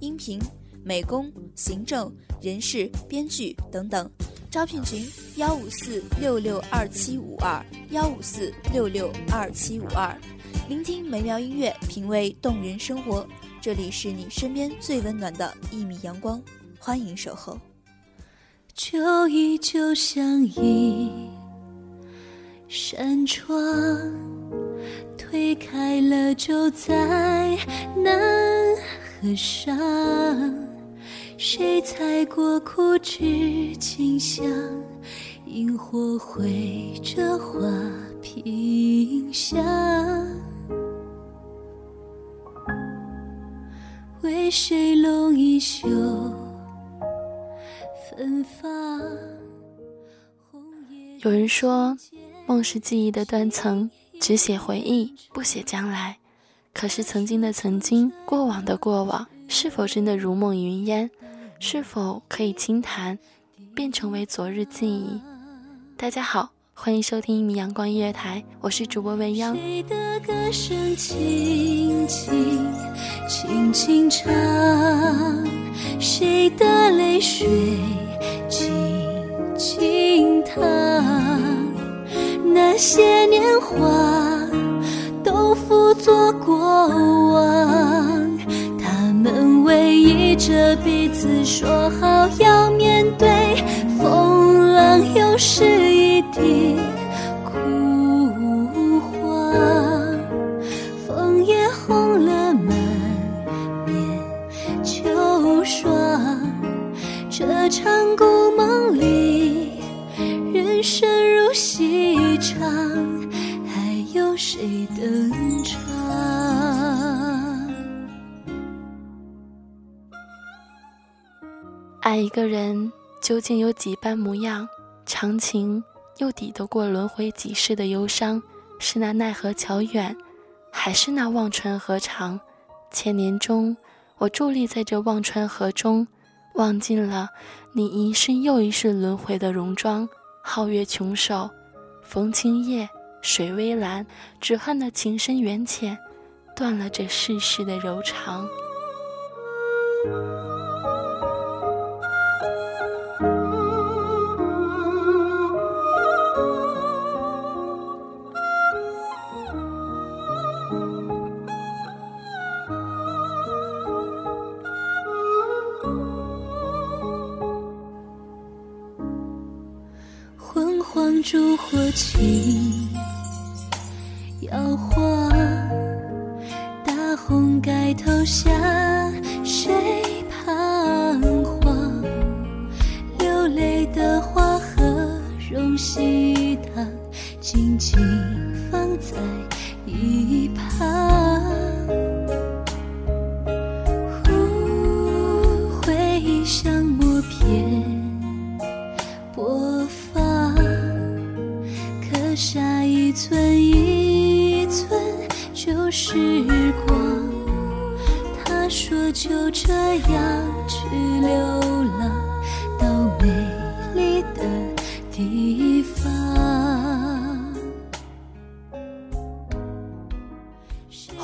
音频、美工、行政、人事、编剧等等。招聘群：幺五四六六二七五二幺五四六六二七五二。聆听美妙音乐，品味动人生活。这里是你身边最温暖的一米阳光，欢迎守候。旧忆就像一扇窗，推开了就再难合上。谁踩过枯枝清香？萤火绘着花屏香。为谁拢一袖？芬芳。有人说，梦是记忆的断层，只写回忆，不写将来。可是曾经的曾经，过往的过往，是否真的如梦云烟？是否可以轻弹，便成为昨日记忆？大家好，欢迎收听一米阳光音乐台，我是主播文央。谁的歌声轻轻轻轻唱，谁的泪水轻轻淌。那些年华做过往，他们偎依着彼此，说好要面对风浪，又是一地个人究竟有几般模样？长情又抵得过轮回几世的忧伤？是那奈何桥远，还是那忘川河长？千年中，我伫立在这忘川河中，望尽了你一世又一世轮回的戎装。皓月琼手，风清夜，水微澜，只恨那情深缘浅，断了这世事的柔肠。黄烛火轻摇晃，大红盖头下谁彷徨？流泪的花和容喜糖，静静放在一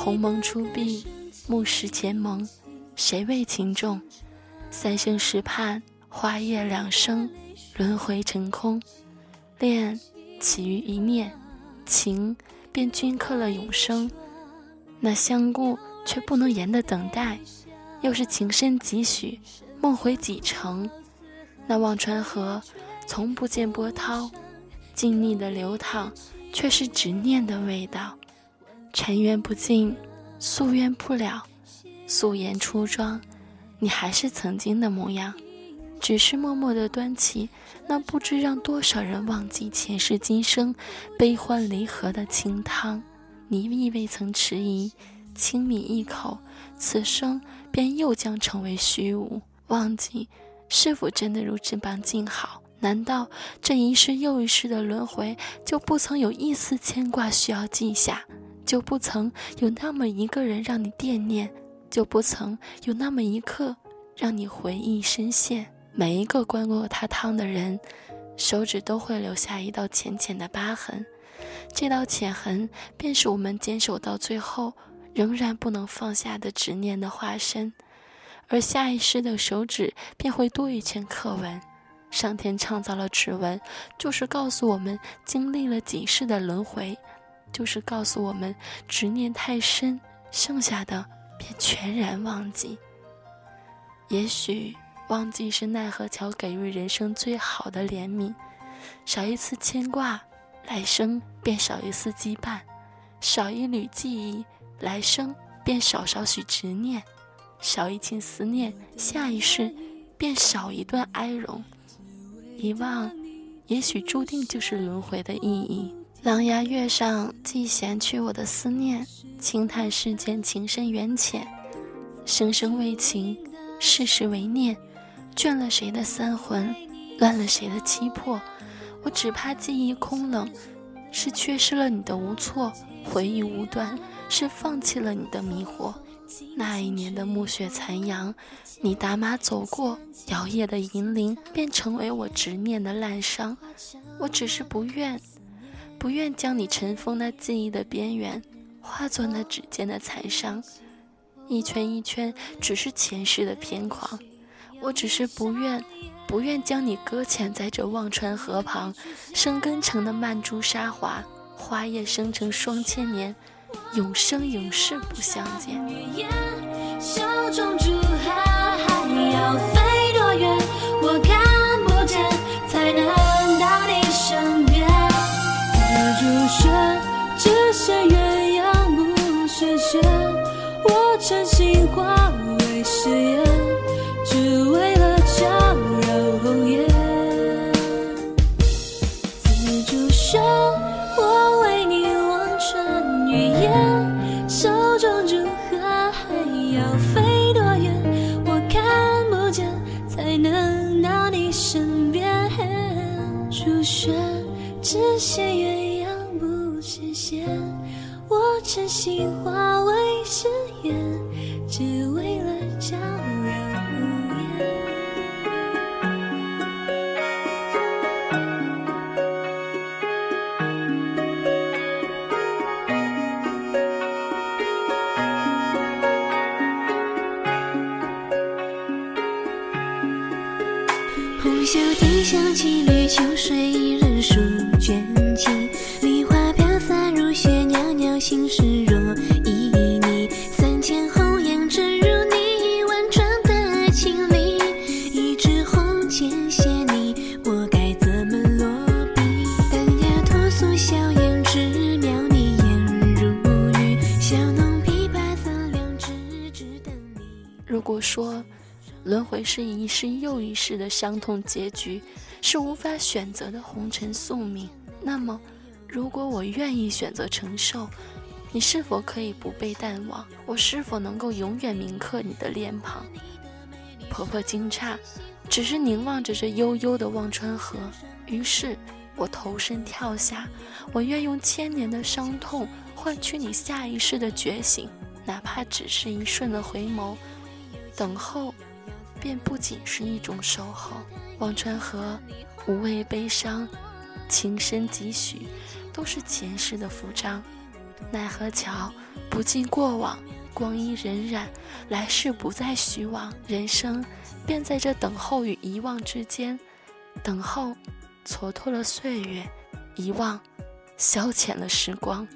鸿蒙初毕，木石前盟，谁为情重？三生石畔，花叶两生，轮回成空。恋起于一念，情便镌刻了永生。那相顾却不能言的等待，又是情深几许，梦回几程。那忘川河，从不见波涛，静谧的流淌，却是执念的味道。尘缘不尽，夙愿不了，素颜出妆，你还是曾经的模样，只是默默的端起那不知让多少人忘记前世今生悲欢离合的清汤。你亦未曾迟疑，轻抿一口，此生便又将成为虚无。忘记，是否真的如这般静好？难道这一世又一世的轮回，就不曾有一丝牵挂需要记下？就不曾有那么一个人让你惦念？就不曾有那么一刻让你回忆深陷？每一个灌过他汤的人，手指都会留下一道浅浅的疤痕。这道浅痕，便是我们坚守到最后仍然不能放下的执念的化身，而下意识的手指便会多一圈刻纹。上天创造了指纹，就是告诉我们经历了几世的轮回，就是告诉我们执念太深，剩下的便全然忘记。也许忘记是奈何桥给予人生最好的怜悯，少一次牵挂。来生便少一丝羁绊，少一缕记忆；来生便少少许执念，少一情思念；下一世便少一段哀荣。遗忘，也许注定就是轮回的意义。狼牙月上，既闲去我的思念，轻叹世间情深缘浅，生生为情，世世为念，倦了谁的三魂，乱了谁的七魄。我只怕记忆空冷，是缺失了你的无措；回忆无端，是放弃了你的迷惑。那一年的暮雪残阳，你打马走过，摇曳的银铃便成为我执念的烂伤。我只是不愿，不愿将你尘封那记忆的边缘，化作那指尖的残伤。一圈一圈，只是前世的偏狂。我只是不愿。不愿将你搁浅在这忘川河旁，生根成的曼珠沙华，花叶生成双千年，永生永世不相见。手中竹还要飞多远？我看化为誓言只为了交换红颜。此处省我为你望穿云烟手中纸鹤还要飞多远我看不见才能到你身边出现。只写鸳鸯不羡仙。我真心化为誓言，只为了叫人无言。红袖添香，几缕秋水一人书如果说轮回是一世又一世的伤痛结局，是无法选择的红尘宿命。那么，如果我愿意选择承受，你是否可以不被淡忘？我是否能够永远铭刻你的脸庞？婆婆惊诧，只是凝望着这悠悠的忘川河。于是，我投身跳下，我愿用千年的伤痛换取你下一世的觉醒，哪怕只是一瞬的回眸。等候，便不仅是一种守候。忘川河，无畏悲伤，情深几许，都是前世的符章。奈何桥，不尽过往，光阴荏苒，来世不再虚妄。人生，便在这等候与遗忘之间。等候，蹉跎了岁月；遗忘，消遣了时光。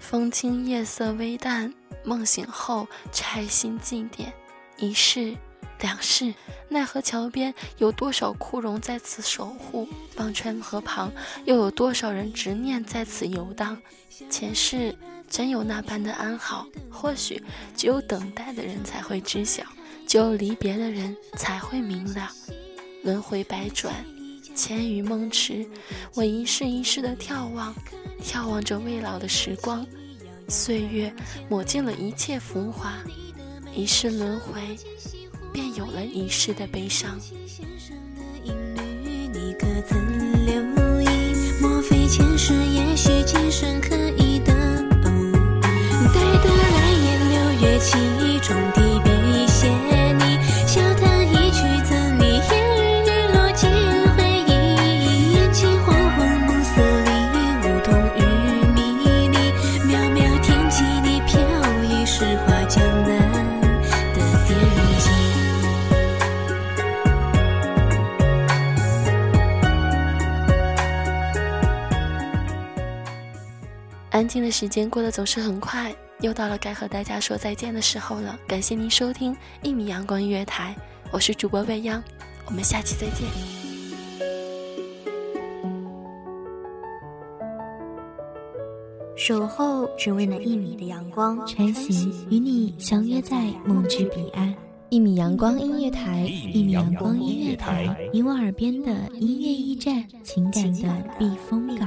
风轻夜色微淡。梦醒后拆心祭奠，一世两世，奈何桥边有多少枯荣在此守护？忘川河旁又有多少人执念在此游荡？前世真有那般的安好？或许只有等待的人才会知晓，只有离别的人才会明了。轮回百转，千余梦池，我一世一世的眺望，眺望着未老的时光。岁月抹尽了一切浮华，一世轮回，便有了一世的悲伤。你可曾留意？莫非前世，也许今生可以的偶遇？待得来年六月七，种地静的时间过得总是很快，又到了该和大家说再见的时候了。感谢您收听一米阳光音乐台，我是主播未央，我们下期再见。守候只为那一米的阳光，穿行与你相约在梦之彼岸。一米阳光音乐台，一米阳光音乐台，你我耳边的音乐驿站，情感的避风港。